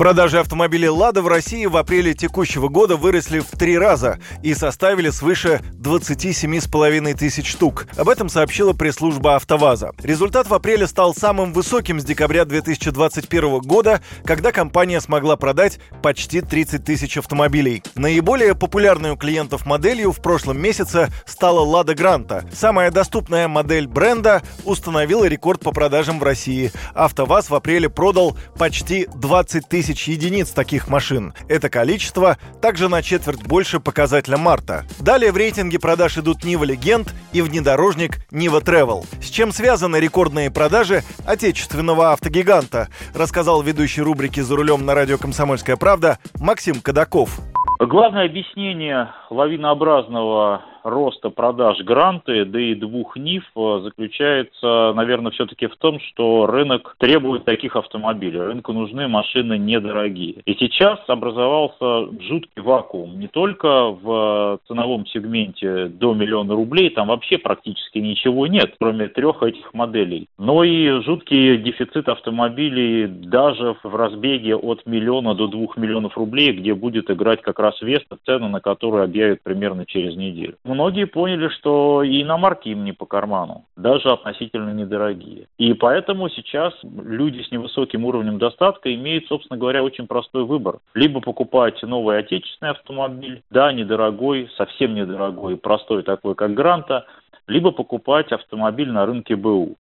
Продажи автомобилей «Лада» в России в апреле текущего года выросли в три раза и составили свыше 27,5 тысяч штук. Об этом сообщила пресс-служба «АвтоВАЗа». Результат в апреле стал самым высоким с декабря 2021 года, когда компания смогла продать почти 30 тысяч автомобилей. Наиболее популярной у клиентов моделью в прошлом месяце стала «Лада Гранта». Самая доступная модель бренда установила рекорд по продажам в России. «АвтоВАЗ» в апреле продал почти 20 тысяч тысяч единиц таких машин. Это количество также на четверть больше показателя марта. Далее в рейтинге продаж идут Нива Легенд и внедорожник Нива Travel. С чем связаны рекордные продажи отечественного автогиганта, рассказал ведущий рубрики «За рулем» на радио «Комсомольская правда» Максим Кадаков. Главное объяснение лавинообразного роста продаж гранты, да и двух НИФ э, заключается, наверное, все-таки в том, что рынок требует таких автомобилей. Рынку нужны машины недорогие. И сейчас образовался жуткий вакуум. Не только в ценовом сегменте до миллиона рублей, там вообще практически ничего нет, кроме трех этих моделей. Но и жуткий дефицит автомобилей даже в разбеге от миллиона до двух миллионов рублей, где будет играть как раз Веста, цену на которую объявят примерно через неделю многие поняли, что и иномарки им не по карману, даже относительно недорогие. И поэтому сейчас люди с невысоким уровнем достатка имеют, собственно говоря, очень простой выбор. Либо покупать новый отечественный автомобиль, да, недорогой, совсем недорогой, простой такой, как Гранта, либо покупать автомобиль на рынке БУ.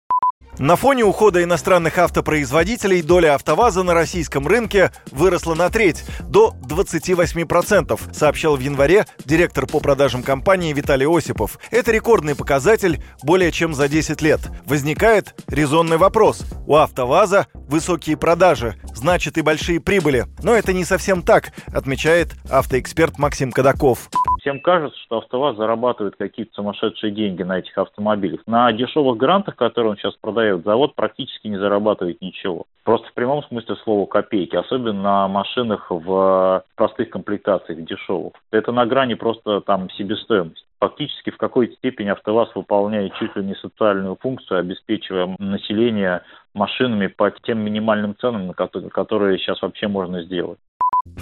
На фоне ухода иностранных автопроизводителей доля АвтоВАЗа на российском рынке выросла на треть, до 28%, сообщал в январе директор по продажам компании Виталий Осипов. Это рекордный показатель более чем за 10 лет. Возникает резонный вопрос. У АвтоВАЗа высокие продажи, значит и большие прибыли. Но это не совсем так, отмечает автоэксперт Максим Кадаков. Всем кажется, что АвтоВАЗ зарабатывает какие-то сумасшедшие деньги на этих автомобилях. На дешевых грантах, которые он сейчас продает, завод практически не зарабатывает ничего. Просто в прямом смысле слова копейки, особенно на машинах в простых комплектациях, дешевых. Это на грани просто там себестоимости фактически в какой-то степени АвтоВАЗ выполняет чуть ли не социальную функцию, обеспечивая население машинами по тем минимальным ценам, которые сейчас вообще можно сделать.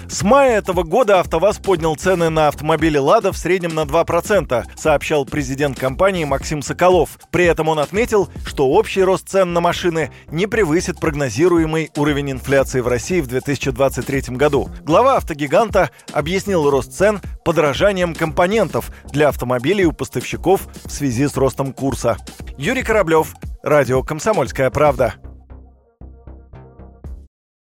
С мая этого года АвтоВАЗ поднял цены на автомобили «Лада» в среднем на 2%, сообщал президент компании Максим Соколов. При этом он отметил, что общий рост цен на машины не превысит прогнозируемый уровень инфляции в России в 2023 году. Глава автогиганта объяснил рост цен подорожанием компонентов для автомобилей у поставщиков в связи с ростом курса. Юрий Кораблев, Радио «Комсомольская правда».